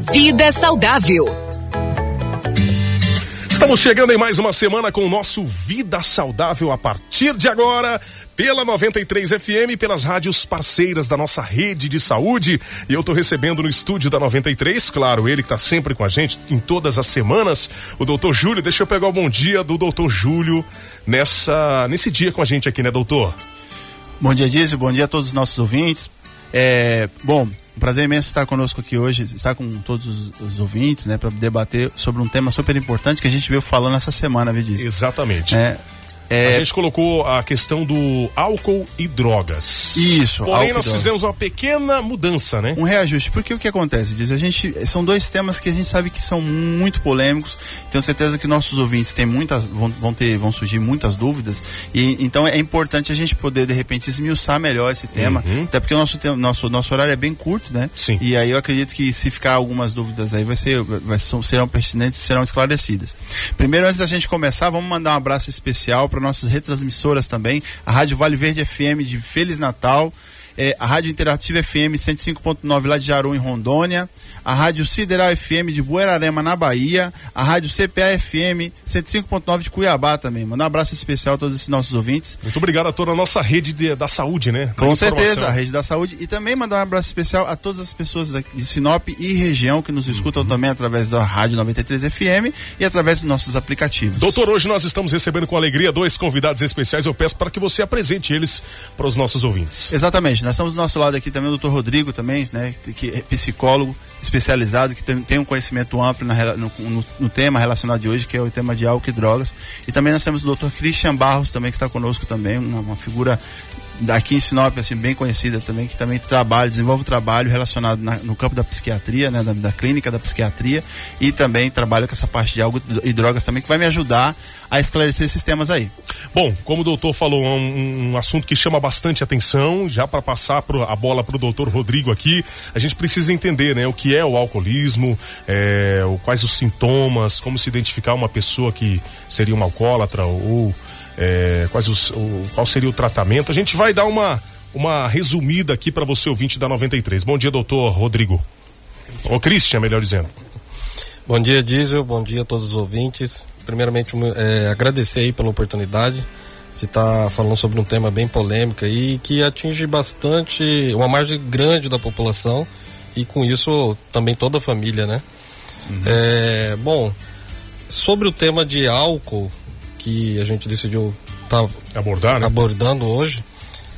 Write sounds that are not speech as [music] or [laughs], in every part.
Vida saudável. Estamos chegando em mais uma semana com o nosso Vida Saudável a partir de agora, pela 93 FM, pelas rádios parceiras da nossa rede de saúde. E eu estou recebendo no estúdio da 93, claro, ele que está sempre com a gente em todas as semanas, o doutor Júlio. Deixa eu pegar o bom dia do doutor Júlio nessa, nesse dia com a gente aqui, né, doutor? Bom dia, Dízio. Bom dia a todos os nossos ouvintes. É, bom, um prazer imenso estar conosco aqui hoje, estar com todos os, os ouvintes, né, para debater sobre um tema super importante que a gente veio falando essa semana, Vidício. Exatamente. É, é... A gente colocou a questão do álcool e drogas. Isso. Porém, nós fizemos uma pequena mudança, né? Um reajuste. Porque o que acontece, diz a gente são dois temas que a gente sabe que são muito polêmicos. Tenho certeza que nossos ouvintes têm muitas vão, vão ter vão surgir muitas dúvidas e então é importante a gente poder de repente esmiuçar melhor esse tema, uhum. até porque o nosso nosso nosso horário é bem curto, né? Sim. E aí eu acredito que se ficar algumas dúvidas aí vai ser vai, serão pertinentes, serão esclarecidas. Primeiro antes da gente começar, vamos mandar um abraço especial para para nossas retransmissoras também. A Rádio Vale Verde FM de Feliz Natal. É, a Rádio Interativa FM 105.9 lá de Jaru, em Rondônia a Rádio Sideral FM de Buerarema, na Bahia, a Rádio CPA FM 105.9 de Cuiabá também. Manda um abraço especial a todos esses nossos ouvintes. Muito obrigado a toda a nossa rede de, da saúde, né? Da Com certeza, a rede da saúde. E também mandar um abraço especial a todas as pessoas de Sinop e região que nos escutam uhum. também através da Rádio 93 FM e através dos nossos aplicativos. Doutor, hoje nós estamos recebendo com alegria dois convidados especiais. Eu peço para que você apresente eles para os nossos ouvintes. Exatamente. Nós estamos do nosso lado aqui também o doutor Rodrigo também, né? Que é psicólogo, especializado que tem, tem um conhecimento amplo na, no, no, no, tema relacionado de hoje, que é o tema de álcool e drogas. E também nós temos o Dr. Christian Barros também que está conosco também, uma, uma figura daqui em Sinop, assim, bem conhecida também, que também trabalha, desenvolve trabalho relacionado na, no campo da psiquiatria, né, da, da, clínica da psiquiatria, e também trabalha com essa parte de álcool e drogas também, que vai me ajudar a esclarecer esses temas aí. Bom, como o doutor falou, é um, um assunto que chama bastante atenção, já para passar pro, a bola para o doutor Rodrigo aqui, a gente precisa entender, né, o que é o alcoolismo, é, quais os sintomas, como se identificar uma pessoa que seria uma alcoólatra ou é, quais os, o, qual seria o tratamento. A gente vai dar uma, uma resumida aqui para você ouvinte da 93. Bom dia, doutor Rodrigo. Ou Christian, melhor dizendo. Bom dia, Diesel. Bom dia a todos os ouvintes. Primeiramente, é, agradecer aí pela oportunidade de estar tá falando sobre um tema bem polêmico e que atinge bastante, uma margem grande da população e com isso também toda a família, né? Uhum. É, bom, sobre o tema de álcool, que a gente decidiu tá abordar, né? abordando hoje.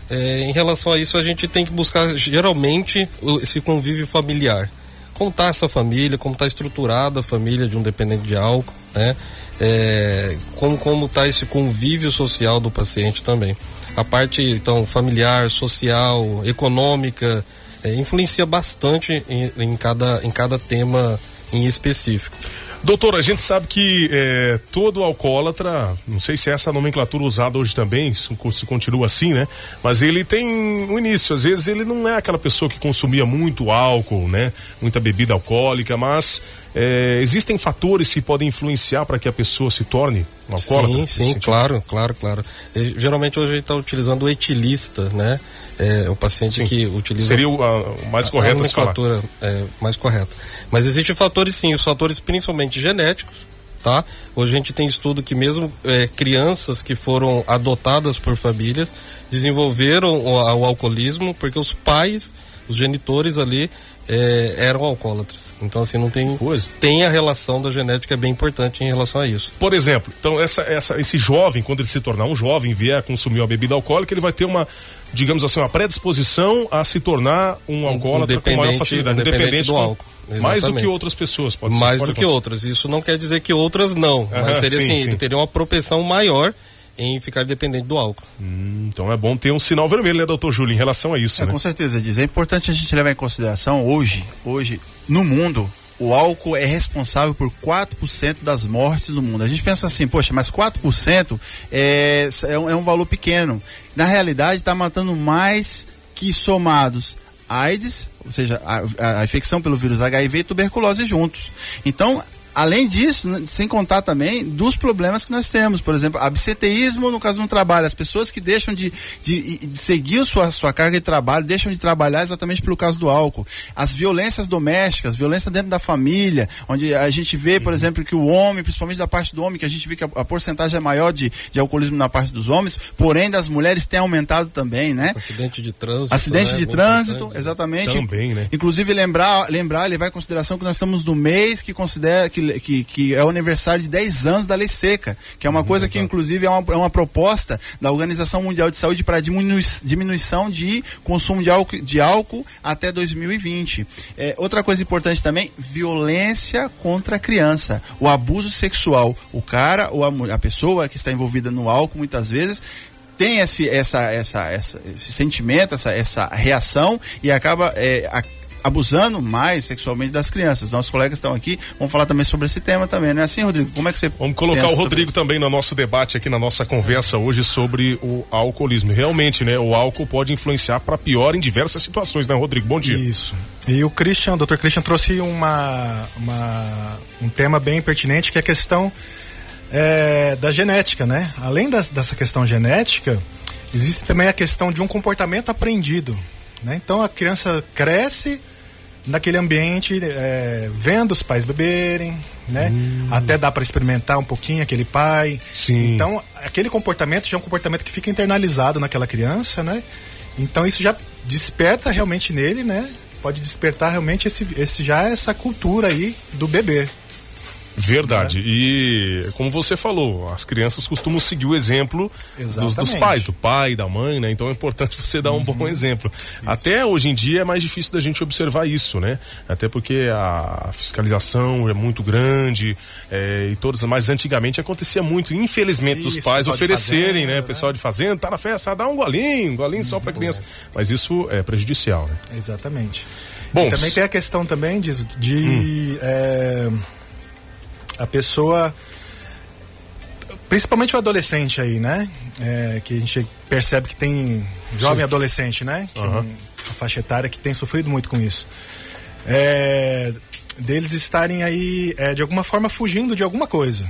É, em relação a isso, a gente tem que buscar geralmente esse convívio familiar. Como está essa família, como está estruturada a família de um dependente de álcool, né? É, como como está esse convívio social do paciente também. A parte então familiar, social, econômica é, influencia bastante em, em, cada em cada tema em específico. Doutor, a gente sabe que é, todo alcoólatra, não sei se é essa nomenclatura usada hoje também, se, continua assim, né? Mas ele tem um início. Às vezes ele não é aquela pessoa que consumia muito álcool, né? Muita bebida alcoólica, mas é, existem fatores que podem influenciar para que a pessoa se torne um alcoólatra? Sim, sim, claro, claro, claro. E, geralmente hoje a gente está utilizando o etilista, né? É, o paciente sim. que utiliza. Seria o, a, o mais correto a nomenclatura é, mais correta. Mas existem fatores sim, os fatores principalmente genéticos, tá? Hoje a gente tem estudo que mesmo é, crianças que foram adotadas por famílias desenvolveram o, o alcoolismo porque os pais, os genitores ali é, eram alcoólatras. Então, assim, não tem. Coisa. Tem a relação da genética é bem importante em relação a isso. Por exemplo, então essa, essa, esse jovem, quando ele se tornar um jovem, vier a consumir uma bebida alcoólica, ele vai ter uma, digamos assim, uma predisposição a se tornar um alcoólatra um com maior facilidade, independente do álcool. Exatamente. Mais do que outras pessoas, pode ser. Mais do que outras. Isso não quer dizer que outras não. mas seria sim, assim, sim. ele teria uma propensão maior em ficar dependente do álcool. Hum, então é bom ter um sinal vermelho, né, doutor Júlio, em relação a isso. É, né? Com certeza, diz. É importante a gente levar em consideração hoje, hoje, no mundo, o álcool é responsável por 4% das mortes do mundo. A gente pensa assim, poxa, mas 4% é, é, um, é um valor pequeno. Na realidade, está matando mais que somados AIDS, ou seja, a, a, a infecção pelo vírus HIV e tuberculose juntos. Então, além disso, né, sem contar também dos problemas que nós temos, por exemplo, absenteísmo no caso do trabalho, as pessoas que deixam de, de, de seguir sua, sua carga de trabalho, deixam de trabalhar exatamente pelo caso do álcool, as violências domésticas, violência dentro da família, onde a gente vê, por exemplo, que o homem, principalmente da parte do homem, que a gente vê que a, a porcentagem é maior de, de alcoolismo na parte dos homens, porém das mulheres tem aumentado também, né? Acidente de trânsito. Acidente né? de trânsito, exatamente. Também, né? Inclusive lembrar, lembrar, levar em consideração que nós estamos no mês que considera que, que, que é o aniversário de 10 anos da lei seca, que é uma coisa que inclusive é uma, é uma proposta da Organização Mundial de Saúde para diminu diminuição de consumo de álcool, de álcool até 2020. É, outra coisa importante também, violência contra a criança, o abuso sexual. O cara ou a, a pessoa que está envolvida no álcool muitas vezes tem esse, essa, essa, essa, esse sentimento, essa, essa reação e acaba é, a, abusando mais sexualmente das crianças. Nossos colegas estão aqui, vamos falar também sobre esse tema também, não é assim, Rodrigo? Como é que você Vamos colocar o Rodrigo também no nosso debate aqui na nossa conversa hoje sobre o alcoolismo. Realmente, né, o álcool pode influenciar para pior em diversas situações, né, Rodrigo? Bom dia. Isso. E o Christian, o Dr. Christian trouxe uma, uma um tema bem pertinente que é a questão é, da genética, né? Além das, dessa questão genética, existe também a questão de um comportamento aprendido. Né? Então a criança cresce naquele ambiente, é, vendo os pais beberem, né? Hum. Até dá para experimentar um pouquinho aquele pai. Sim. Então aquele comportamento já é um comportamento que fica internalizado naquela criança, né? Então isso já desperta realmente nele, né? Pode despertar realmente esse, esse já essa cultura aí do bebê. Verdade. Né? E como você falou, as crianças costumam seguir o exemplo dos, dos, pais, do pai, da mãe, né? Então é importante [laughs] você dar um uhum. bom exemplo. Isso. Até hoje em dia é mais difícil da gente observar isso, né? Até porque a fiscalização é muito grande é, e todas, mas antigamente acontecia muito, infelizmente, isso, dos pais oferecerem, fazenda, né? né? Pessoal de fazenda, tá na festa, dá um golinho, um golinho só para criança. Mas isso é prejudicial, né? Exatamente. Bom, e também tem a questão também de, de hum. é a pessoa principalmente o adolescente aí, né? É, que a gente percebe que tem jovem Sim. adolescente, né? Que uhum. uma faixa etária que tem sofrido muito com isso. É, deles estarem aí, é, de alguma forma, fugindo de alguma coisa.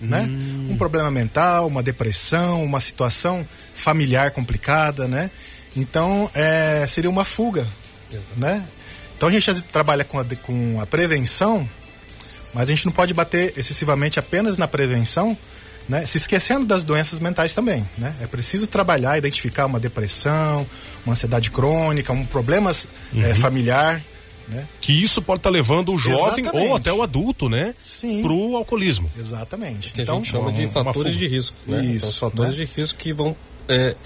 Né? Hum. Um problema mental, uma depressão, uma situação familiar complicada, né? Então, é, seria uma fuga, Exato. né? Então, a gente trabalha com a, com a prevenção, mas a gente não pode bater excessivamente apenas na prevenção, né? se esquecendo das doenças mentais também. Né? É preciso trabalhar, identificar uma depressão, uma ansiedade crônica, um problemas é, uhum. é, familiar. Né? Que isso pode estar tá levando o jovem Exatamente. ou até o adulto, né? Sim. Pro alcoolismo. Exatamente. Que então, a gente chama de fatores de risco. Né? Isso. Então, fatores né? de risco que vão é,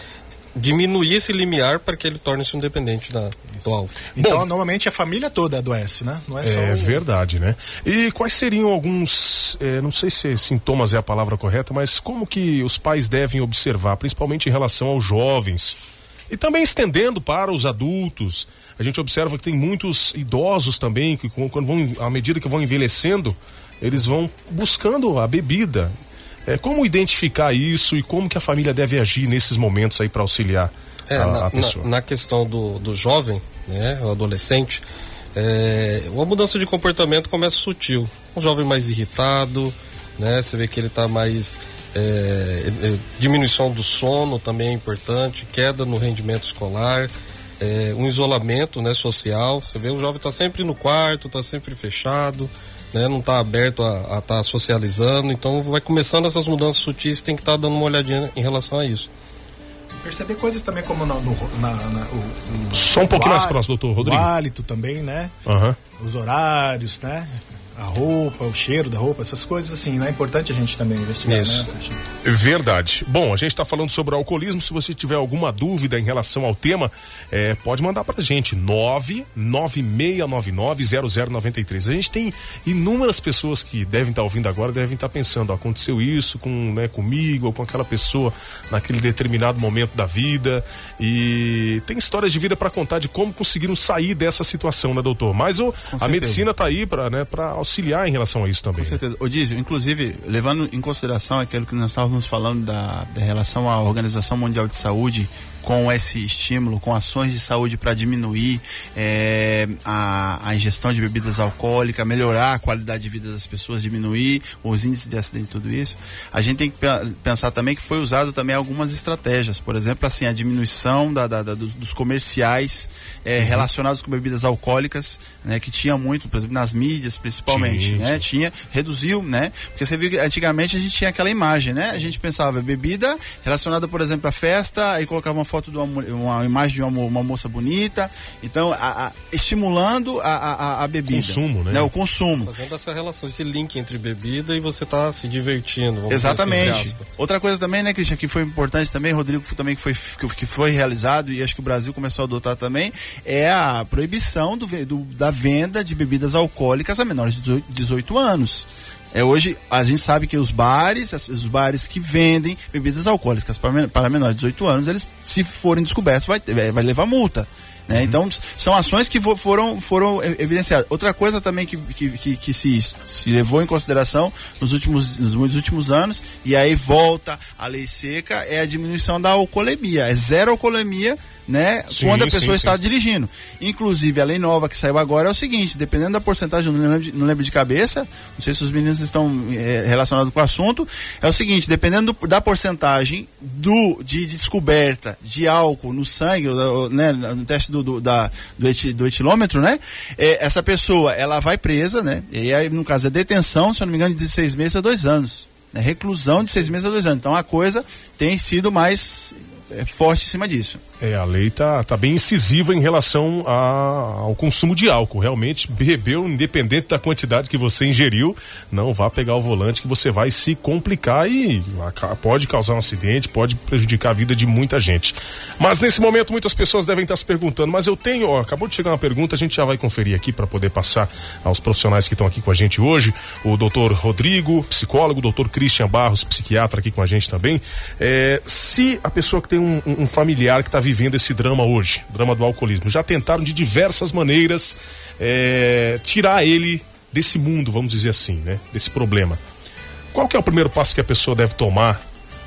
diminuir esse limiar para que ele torne-se independente da, do álcool. Então, Bom, normalmente a família toda adoece, né? Não é, é só É verdade, né? E quais seriam alguns, é, não sei se sintomas é a palavra correta, mas como que os pais devem observar, principalmente em relação aos jovens, e também estendendo para os adultos. A gente observa que tem muitos idosos também que quando vão à medida que vão envelhecendo, eles vão buscando a bebida é, como identificar isso e como que a família deve agir nesses momentos aí para auxiliar é, a, na, a, pessoa? Na, na, questão do, do jovem, né, o adolescente, é, uma mudança de comportamento começa sutil. Um jovem mais irritado, né, você vê que ele está mais é, é, diminuição do sono também é importante, queda no rendimento escolar, é, um isolamento né, social. Você vê o jovem está sempre no quarto, está sempre fechado, né, não está aberto a estar tá socializando, então vai começando essas mudanças sutis, tem que estar tá dando uma olhadinha em relação a isso. Perceber coisas também como no, no na, na, o, o, Só um pouquinho mais próximo, doutor Rodrigo. O hálito também, né? Uhum. Os horários, né? A roupa, o cheiro da roupa, essas coisas assim, né? É importante a gente também investigar, Isso. né? Verdade. Bom, a gente está falando sobre o alcoolismo. Se você tiver alguma dúvida em relação ao tema, é, pode mandar pra gente. 996990093. A gente tem inúmeras pessoas que devem estar tá ouvindo agora, devem estar tá pensando, aconteceu isso com, né, comigo ou com aquela pessoa naquele determinado momento da vida. E tem histórias de vida para contar de como conseguiram sair dessa situação, né, doutor? Mas o, a medicina tá aí para né, pra auxiliar em relação a isso também. Com certeza. O Dízio, inclusive, levando em consideração aquilo que nós estávamos falando da, da relação à Organização Mundial de Saúde com esse estímulo, com ações de saúde para diminuir é, a, a, ingestão de bebidas alcoólicas, melhorar a qualidade de vida das pessoas, diminuir os índices de acidente e tudo isso, a gente tem que pensar também que foi usado também algumas estratégias, por exemplo, assim, a diminuição da, da, da dos, dos, comerciais é, relacionados com bebidas alcoólicas, né, que tinha muito, por exemplo, nas mídias principalmente, sim, né, tinha, reduziu, né, porque você viu que antigamente a gente tinha aquela imagem, né, a gente pensava bebida relacionada, por exemplo, à festa, aí colocava uma foto de uma, uma imagem de uma, uma moça bonita, então a, a, estimulando a, a, a bebida. Consumo, né? né? O consumo. Fazendo essa relação, esse link entre bebida e você tá se divertindo. Assim, Exatamente. Assim, Outra coisa também, né, Cristian, que foi importante também, Rodrigo também que foi, que foi realizado e acho que o Brasil começou a adotar também, é a proibição do, do da venda de bebidas alcoólicas a menores de 18 anos. É, hoje a gente sabe que os bares, os bares que vendem bebidas alcoólicas para, menores de 18 anos, eles, se forem descobertos, vai, vai levar multa. Né? Uhum. Então, são ações que foram, foram evidenciadas. Outra coisa também que, que, que, que, se, se levou em consideração nos últimos, nos últimos anos, e aí volta a lei seca, é a diminuição da alcoolemia. É zero alcoolemia né? Sim, quando a pessoa sim, está sim. dirigindo. Inclusive, a lei nova que saiu agora é o seguinte: dependendo da porcentagem, não lembro de, não lembro de cabeça, não sei se os meninos estão é, relacionados com o assunto, é o seguinte: dependendo do, da porcentagem do, de descoberta de álcool no sangue, né, no teste do, do, da, do, eti, do etilômetro, né? É, essa pessoa ela vai presa, né? E aí, no caso, é detenção, se eu não me engano, de 16 meses a dois anos. Né? Reclusão de seis meses a dois anos. Então a coisa tem sido mais é forte em cima disso. É, a lei tá, tá bem incisiva em relação a, ao consumo de álcool. Realmente, bebeu, independente da quantidade que você ingeriu, não vá pegar o volante que você vai se complicar e pode causar um acidente, pode prejudicar a vida de muita gente. Mas nesse momento, muitas pessoas devem estar se perguntando, mas eu tenho, ó, acabou de chegar uma pergunta, a gente já vai conferir aqui para poder passar aos profissionais que estão aqui com a gente hoje. O doutor Rodrigo, psicólogo, o doutor Christian Barros, psiquiatra aqui com a gente também. É, se a pessoa que tem tem um, um familiar que está vivendo esse drama hoje, drama do alcoolismo. Já tentaram de diversas maneiras é, tirar ele desse mundo, vamos dizer assim, né? Desse problema. Qual que é o primeiro passo que a pessoa deve tomar?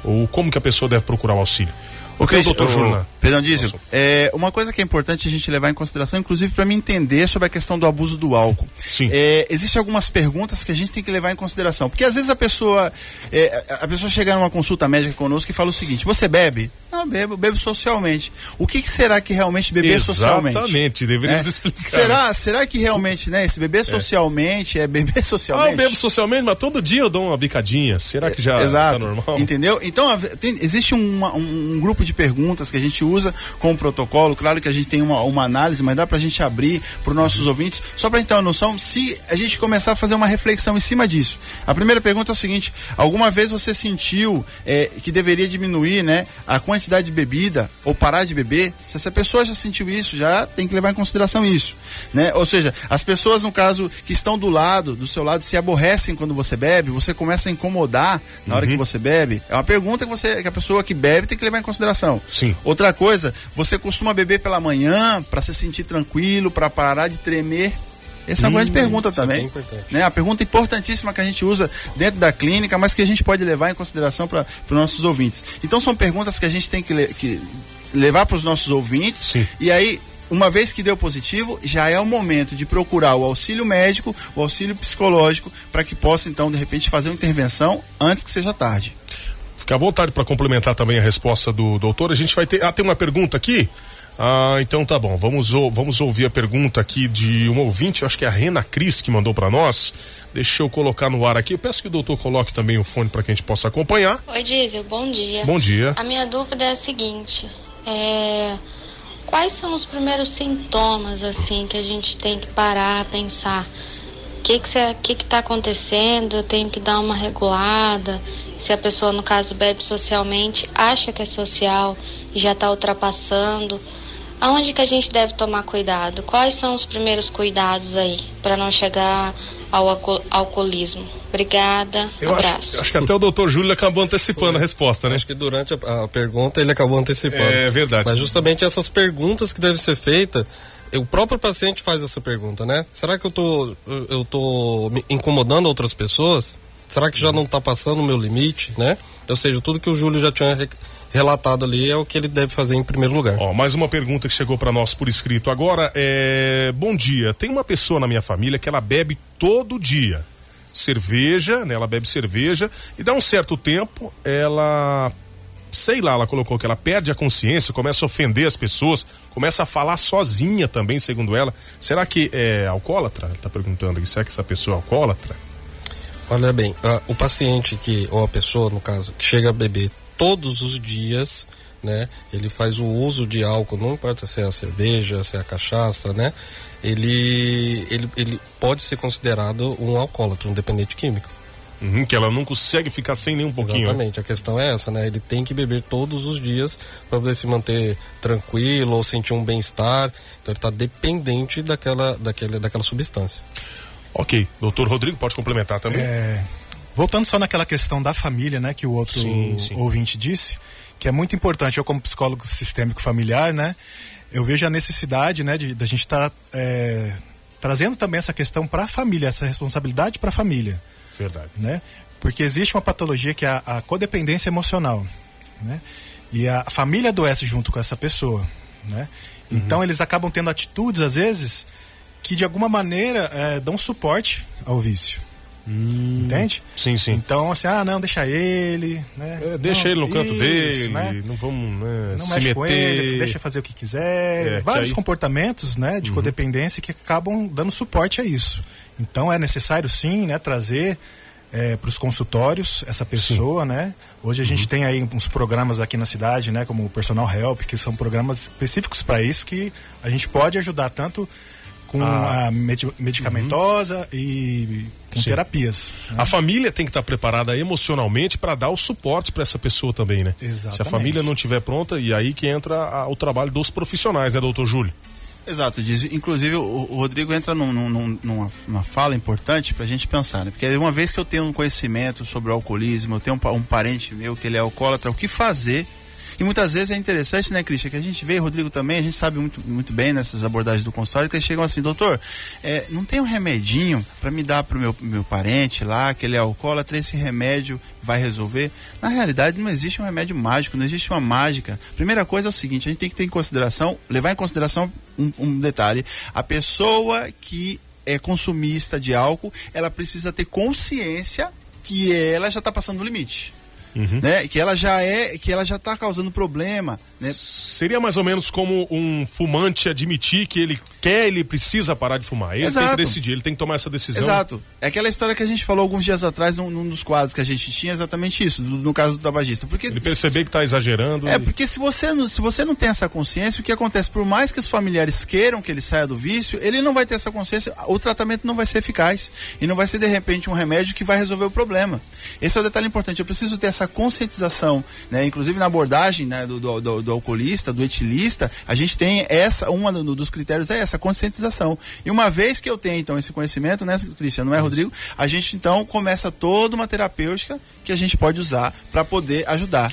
Ou como que a pessoa deve procurar o auxílio? O que é o doutor Jurna? Perdão, Dízio. É, uma coisa que é importante a gente levar em consideração, inclusive para me entender sobre a questão do abuso do álcool. Sim. É, Existem algumas perguntas que a gente tem que levar em consideração. Porque às vezes a pessoa. É, a pessoa chega numa consulta médica conosco e fala o seguinte: você bebe? Não, bebo, bebo socialmente. O que, que será que realmente beber Exatamente, socialmente? Exatamente, deveríamos é? explicar. Será, será que realmente, né, esse beber é. socialmente é, beber socialmente? [laughs] Ah, eu bebo socialmente, mas todo dia eu dou uma bicadinha. Será que já Exato. tá normal? Entendeu? Então, tem, existe uma, um, um grupo de perguntas que a gente usa com o protocolo. Claro que a gente tem uma, uma análise, mas dá pra gente abrir para os nossos uhum. ouvintes, só pra gente ter uma noção, se a gente começar a fazer uma reflexão em cima disso. A primeira pergunta é o seguinte: alguma vez você sentiu é, que deveria diminuir né, a quantidade quantidade de bebida ou parar de beber, se essa pessoa já sentiu isso, já tem que levar em consideração isso, né? Ou seja, as pessoas no caso que estão do lado, do seu lado, se aborrecem quando você bebe, você começa a incomodar na hora que uhum. você bebe. É uma pergunta que você, que a pessoa que bebe tem que levar em consideração. Sim. Outra coisa, você costuma beber pela manhã para se sentir tranquilo, para parar de tremer essa é uma grande hum, pergunta é também. É né? A pergunta importantíssima que a gente usa dentro da clínica, mas que a gente pode levar em consideração para os nossos ouvintes. Então são perguntas que a gente tem que, que levar para os nossos ouvintes. Sim. E aí, uma vez que deu positivo, já é o momento de procurar o auxílio médico, o auxílio psicológico, para que possa então de repente fazer uma intervenção antes que seja tarde. Fique à vontade para complementar também a resposta do doutor. A gente vai ter. Ah, tem uma pergunta aqui. Ah, então tá bom. Vamos, vamos ouvir a pergunta aqui de um ouvinte, acho que é a Rena Cris que mandou para nós. Deixa eu colocar no ar aqui. Eu peço que o doutor coloque também o fone para que a gente possa acompanhar. Oi, Diesel, bom dia. Bom dia. A minha dúvida é a seguinte: é... quais são os primeiros sintomas assim que a gente tem que parar, pensar? O que que, que que tá acontecendo? Eu tenho que dar uma regulada. Se a pessoa, no caso, bebe socialmente, acha que é social e já está ultrapassando Aonde que a gente deve tomar cuidado? Quais são os primeiros cuidados aí para não chegar ao alcoolismo? Obrigada, eu abraço. Acho, acho, que até o doutor Júlio acabou antecipando Foi. a resposta, né? Acho que durante a, a, pergunta ele acabou antecipando. É verdade. Mas justamente essas perguntas que devem ser feitas, o próprio paciente faz essa pergunta, né? Será que eu tô, eu tô incomodando outras pessoas? Será que já não está passando o meu limite, né? Ou seja, tudo que o Júlio já tinha relatado ali é o que ele deve fazer em primeiro lugar. Ó, mais uma pergunta que chegou para nós por escrito agora é: Bom dia, tem uma pessoa na minha família que ela bebe todo dia cerveja, né? Ela bebe cerveja e dá um certo tempo ela sei lá, ela colocou que ela perde a consciência, começa a ofender as pessoas, começa a falar sozinha também, segundo ela. Será que é alcoólatra? Ela tá perguntando, será que essa pessoa é alcoólatra? Olha bem, o paciente que, ou a pessoa, no caso, que chega a beber todos os dias, né? Ele faz o uso de álcool, não importa se é a cerveja, se é a cachaça, né? Ele, ele, ele pode ser considerado um alcoólatra, um dependente químico. Uhum, que ela não consegue ficar sem nem um pouquinho. Né? Exatamente, a questão é essa, né? Ele tem que beber todos os dias para poder se manter tranquilo ou sentir um bem-estar. Então ele está dependente daquela, daquela, daquela substância. Ok, doutor Rodrigo, pode complementar também? É, voltando só naquela questão da família, né, que o outro sim, sim. ouvinte disse, que é muito importante, eu como psicólogo sistêmico familiar, né, eu vejo a necessidade, né, de, de a gente estar tá, é, trazendo também essa questão para a família, essa responsabilidade para a família. Verdade. Né? Porque existe uma patologia que é a, a codependência emocional, né? E a família adoece junto com essa pessoa, né? Uhum. Então eles acabam tendo atitudes às vezes que de alguma maneira é, dão suporte ao vício. Hum, Entende? Sim, sim. Então, assim, ah, não, deixa ele, né? É, deixa não, ele no canto isso, dele, né? não vamos né, não se mexe meter. com ele, deixa fazer o que quiser. É, Vários aí... comportamentos, né, de uhum. codependência que acabam dando suporte a isso. Então, é necessário sim, né, trazer é, para os consultórios essa pessoa, Sim. né? Hoje a uhum. gente tem aí uns programas aqui na cidade, né? Como o Personal Help, que são programas específicos para isso que a gente pode ajudar tanto com ah. a medicamentosa uhum. e com Sim. terapias. Né? A família tem que estar preparada emocionalmente para dar o suporte para essa pessoa também, né? Exatamente. Se a família não estiver pronta, e aí que entra a, o trabalho dos profissionais, né, doutor Júlio? Exato, diz, inclusive o, o Rodrigo entra num, num, numa, numa, fala importante para a gente pensar, né? Porque uma vez que eu tenho um conhecimento sobre o alcoolismo, eu tenho um, um parente meu que ele é alcoólatra, o que fazer e muitas vezes é interessante, né, Cristian, que a gente vê, Rodrigo também, a gente sabe muito, muito bem nessas abordagens do consultório, que eles chegam assim, doutor, é, não tem um remedinho para me dar pro meu, meu parente lá, que ele é alcoólatra, esse remédio vai resolver? Na realidade, não existe um remédio mágico, não existe uma mágica. Primeira coisa é o seguinte, a gente tem que ter em consideração, levar em consideração um, um detalhe, a pessoa que é consumista de álcool, ela precisa ter consciência que ela já está passando do limite uhum. né? Que ela já é, que ela já está causando problema, né? Seria mais ou menos como um fumante admitir que ele quer, ele precisa parar de fumar. Ele Exato. tem que decidir, ele tem que tomar essa decisão. Exato. É aquela história que a gente falou alguns dias atrás num, num dos quadros que a gente tinha, exatamente isso, do, no caso do tabagista. Porque ele perceber que está exagerando. É, e... porque se você, não, se você não tem essa consciência, o que acontece? Por mais que os familiares queiram que ele saia do vício, ele não vai ter essa consciência, o tratamento não vai ser eficaz. E não vai ser de repente um remédio que vai resolver o problema. Esse é o detalhe importante. Eu preciso ter essa conscientização, né? Inclusive na abordagem né, do, do, do, do, alcoolista, do etilista, a gente tem essa, uma dos critérios é essa conscientização. E uma vez que eu tenho então esse conhecimento, né, Cristian, não é, Rodrigo? A gente então começa toda uma terapêutica que a gente pode usar para poder ajudar.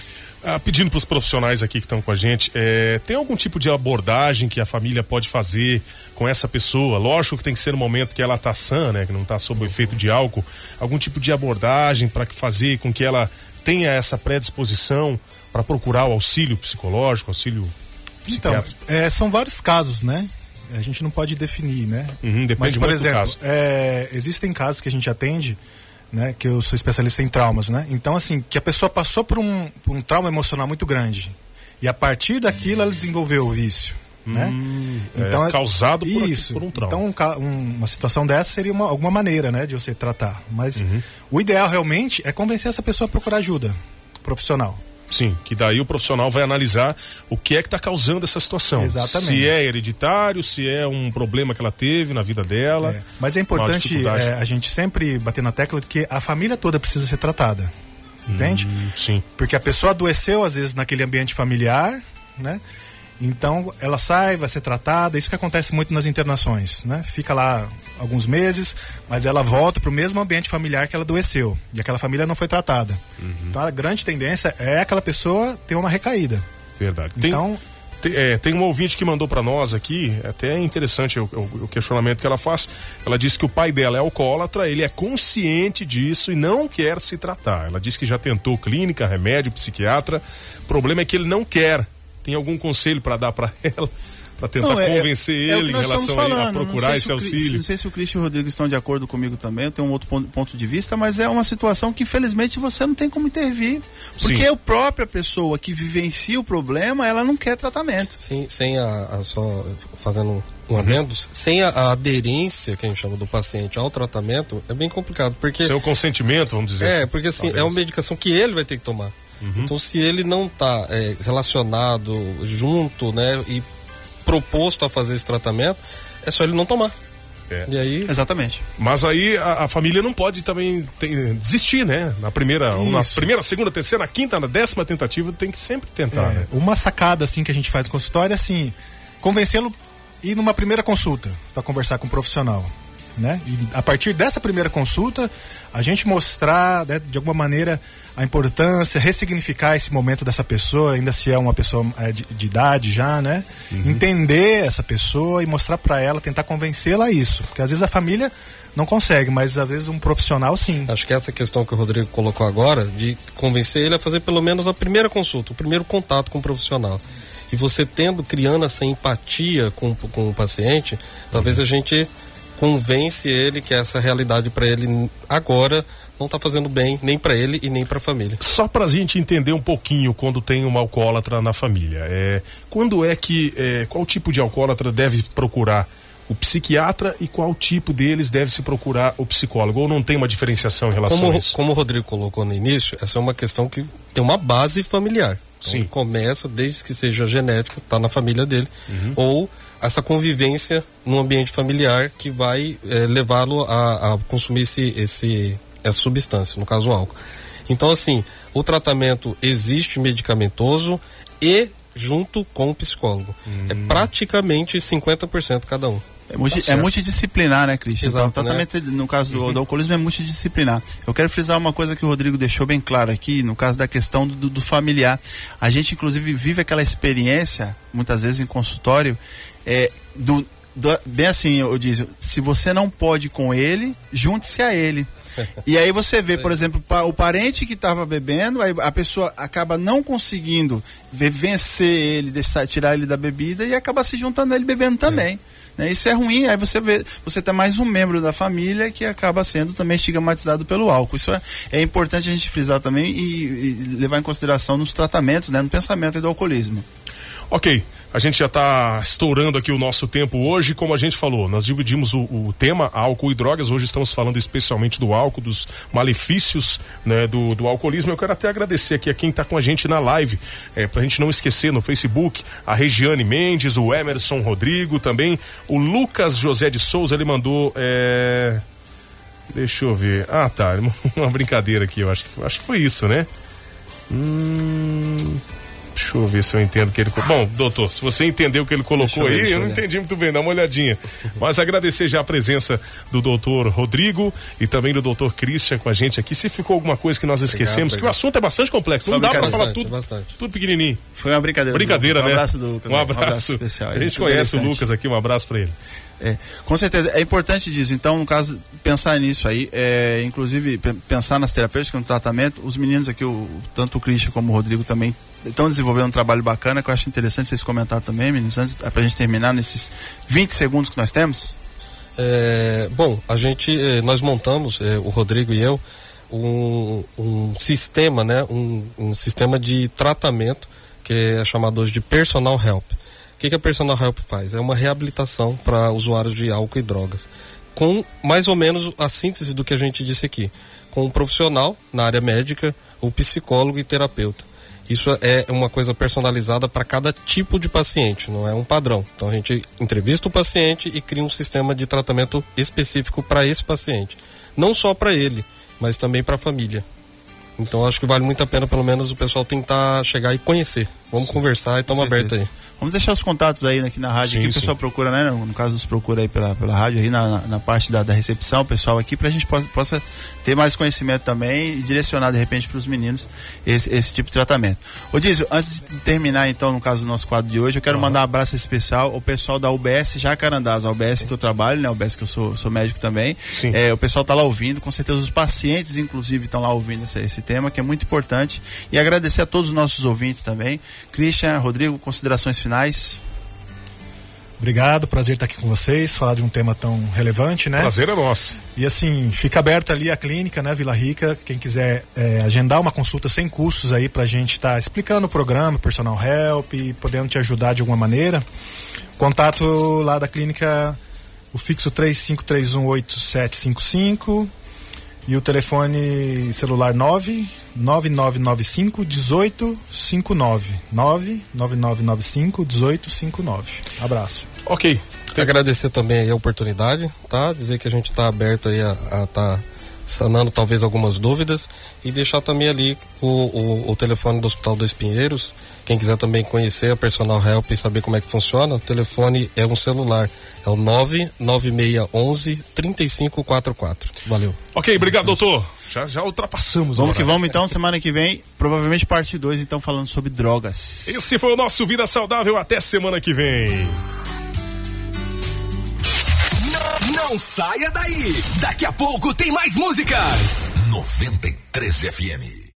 Ah, pedindo para os profissionais aqui que estão com a gente, é, tem algum tipo de abordagem que a família pode fazer com essa pessoa? Lógico que tem que ser no momento que ela está sã, né, que não está sob o efeito de álcool. Algum tipo de abordagem para fazer com que ela tenha essa predisposição para procurar o auxílio psicológico, auxílio Então, é, são vários casos, né? A gente não pode definir, né? Uhum, depende Mas, por exemplo. É, existem casos que a gente atende, né? Que eu sou especialista em traumas, né? Então, assim, que a pessoa passou por um, por um trauma emocional muito grande. E a partir daquilo ela desenvolveu o vício. Né? Hum, então, é causado por, isso. Por um trauma. Então, um, uma situação dessa seria uma, alguma maneira né, de você tratar. Mas uhum. o ideal realmente é convencer essa pessoa a procurar ajuda profissional. Sim, que daí o profissional vai analisar o que é que está causando essa situação. Exatamente. Se é hereditário, se é um problema que ela teve na vida dela. É. Mas é importante é, a gente sempre bater na tecla de que a família toda precisa ser tratada. Entende? Hum, sim. Porque a pessoa adoeceu, às vezes, naquele ambiente familiar, né? Então ela sai, vai ser tratada, isso que acontece muito nas internações, né? Fica lá alguns meses, mas ela volta para o mesmo ambiente familiar que ela adoeceu e aquela família não foi tratada. Uhum. Então a grande tendência é aquela pessoa ter uma recaída. Verdade. Então Tem, é, tem um ouvinte que mandou para nós aqui, até é interessante o, o, o, questionamento que ela faz. Ela disse que o pai dela é alcoólatra, ele é consciente disso e não quer se tratar. Ela disse que já tentou clínica, remédio, psiquiatra. O problema é que ele não quer. Tem algum conselho para dar para [laughs] ela? para tentar não, é, convencer é, ele em relação falando, a procurar esse auxílio. Não sei se o Cristian e o Rodrigo estão de acordo comigo também, eu tenho um outro ponto, ponto, de vista, mas é uma situação que infelizmente você não tem como intervir. Porque Sim. a própria pessoa que vivencia o problema, ela não quer tratamento. Sim, sem a, a só fazendo um adendo, uhum. sem a, a, aderência que a gente chama do paciente ao tratamento, é bem complicado. Porque, sem o consentimento, vamos dizer é, assim. É, porque assim, talvez. é uma medicação que ele vai ter que tomar. Uhum. Então, se ele não está é, relacionado junto, né, e proposto a fazer esse tratamento, é só ele não tomar. É. E aí... Exatamente. Mas aí a, a família não pode também ter, desistir, né? Na primeira, na primeira, segunda, terceira, na quinta, na décima tentativa, tem que sempre tentar. É. Né? Uma sacada assim que a gente faz com consultório é assim, convencê-lo ir numa primeira consulta para conversar com um profissional. Né? E a partir dessa primeira consulta, a gente mostrar, né, de alguma maneira, a importância, ressignificar esse momento dessa pessoa, ainda se é uma pessoa é, de, de, idade já, né? Uhum. Entender essa pessoa e mostrar para ela, tentar convencê-la a isso. Porque às vezes a família não consegue, mas às vezes um profissional sim. Acho que essa questão que o Rodrigo colocou agora, de convencer ele a fazer pelo menos a primeira consulta, o primeiro contato com o profissional. E você tendo, criando essa empatia com, com o paciente, talvez a gente convence ele que essa realidade para ele agora não está fazendo bem nem para ele e nem para a família. Só para a gente entender um pouquinho quando tem uma alcoólatra na família, é, quando é que é, qual tipo de alcoólatra deve procurar o psiquiatra e qual tipo deles deve se procurar o psicólogo ou não tem uma diferenciação em relação como, a isso? Como o Rodrigo colocou no início, essa é uma questão que tem uma base familiar. Então, Sim. Começa desde que seja genético, está na família dele, uhum. ou essa convivência no ambiente familiar que vai é, levá-lo a, a, consumir esse, esse, essa substância, no caso o álcool. Então, assim, o tratamento existe medicamentoso e junto com o psicólogo. É hum. É praticamente 50% cada um. É, multi, tá é multidisciplinar, né, Cristian? Exato, então, né? no caso [laughs] do, do, alcoolismo é multidisciplinar. Eu quero frisar uma coisa que o Rodrigo deixou bem claro aqui, no caso da questão do, do familiar. A gente, inclusive, vive aquela experiência, muitas vezes em consultório, é, do, do, bem assim, eu disse, se você não pode com ele, junte-se a ele. E aí você vê, por exemplo, o parente que estava bebendo, a pessoa acaba não conseguindo vencer ele, deixar, tirar ele da bebida e acaba se juntando a ele bebendo também. É. Né? Isso é ruim, aí você vê, você tem mais um membro da família que acaba sendo também estigmatizado pelo álcool. Isso é, é importante a gente frisar também e, e levar em consideração nos tratamentos, né, no pensamento do alcoolismo. Ok, a gente já está estourando aqui o nosso tempo hoje. Como a gente falou, nós dividimos o, o, tema álcool e drogas. Hoje estamos falando especialmente do álcool, dos malefícios né, do, do alcoolismo. Eu quero até agradecer aqui a quem está com a gente na live, é, para a gente não esquecer no Facebook, a Regiane Mendes, o Emerson Rodrigo, também o Lucas José de Souza. Ele mandou. É... Deixa eu ver. Ah, tá. [laughs] Uma brincadeira aqui, eu acho que, acho que foi isso, né? Hum. Deixa eu ver se eu entendo o que ele. Bom, doutor, se você entendeu o que ele colocou aí, eu, eu não entendi muito bem, dá uma olhadinha. Mas agradecer já a presença do doutor Rodrigo e também do doutor Christian com a gente aqui. Se ficou alguma coisa que nós esquecemos, obrigado, que o assunto é bastante complexo, não dá para falar tudo, bastante. tudo pequenininho. Foi uma brincadeira. Brincadeira, né? Um abraço do Lucas. Um abraço, um abraço especial. A gente conhece o Lucas aqui, um abraço para ele. É, com certeza, é importante disso. Então, no caso, pensar nisso aí, é, inclusive pensar nas terapêuticas, no tratamento. Os meninos aqui, o, tanto o Christian como o Rodrigo também estão desenvolvendo um trabalho bacana que eu acho interessante vocês comentar também, meninos, antes para a gente terminar nesses 20 segundos que nós temos. É, bom, a gente, é, nós montamos, é, o Rodrigo e eu, um, um sistema, né, um, um, sistema de tratamento que é chamado hoje de Personal Help. O que, que a Personal Help faz? É uma reabilitação para usuários de álcool e drogas, com mais ou menos a síntese do que a gente disse aqui, com um profissional na área médica, o psicólogo e terapeuta. Isso é uma coisa personalizada para cada tipo de paciente, não é um padrão. Então a gente entrevista o paciente e cria um sistema de tratamento específico para esse paciente. Não só para ele, mas também para a família. Então acho que vale muito a pena, pelo menos, o pessoal tentar chegar e conhecer Vamos Sim. conversar e estamos abertos aí. Vamos deixar os contatos aí aqui na rádio, sim, que o pessoal procura, né? No caso, nos procura aí pela, pela rádio, aí na, na parte da, da recepção, o pessoal aqui, para a gente possa, possa ter mais conhecimento também e direcionar, de repente, para os meninos esse, esse tipo de tratamento. Ô Dízio, antes de terminar, então, no caso do nosso quadro de hoje, eu quero mandar um abraço especial ao pessoal da UBS Jacarandás, a UBS que eu trabalho, né? A UBS que eu sou, sou médico também. Sim. É, o pessoal tá lá ouvindo, com certeza os pacientes, inclusive, estão lá ouvindo esse, esse tema, que é muito importante. E agradecer a todos os nossos ouvintes também. Christian, Rodrigo, considerações finais. Obrigado, prazer estar aqui com vocês, falar de um tema tão relevante, né? Prazer é nosso. E assim, fica aberta ali a clínica, né, Vila Rica, quem quiser é, agendar uma consulta sem custos aí pra gente estar tá explicando o programa, personal help, podendo te ajudar de alguma maneira. Contato lá da clínica, o fixo 35318755 e o telefone celular 9 9995 1859. 99995 1859. Abraço. Ok. Agradecer também a oportunidade, tá? Dizer que a gente está aberto aí a estar tá sanando talvez algumas dúvidas e deixar também ali o, o, o, telefone do Hospital dos Pinheiros. Quem quiser também conhecer a Personal Help e saber como é que funciona, o telefone é um celular. É o 99611 3544. Valeu. Ok, obrigado, doutor. Já, já ultrapassamos. Vamos que vamos então, semana que vem, provavelmente parte 2, então falando sobre drogas. Esse foi o nosso Vida Saudável, até semana que vem. Não, não saia daí, daqui a pouco tem mais músicas. 93 FM.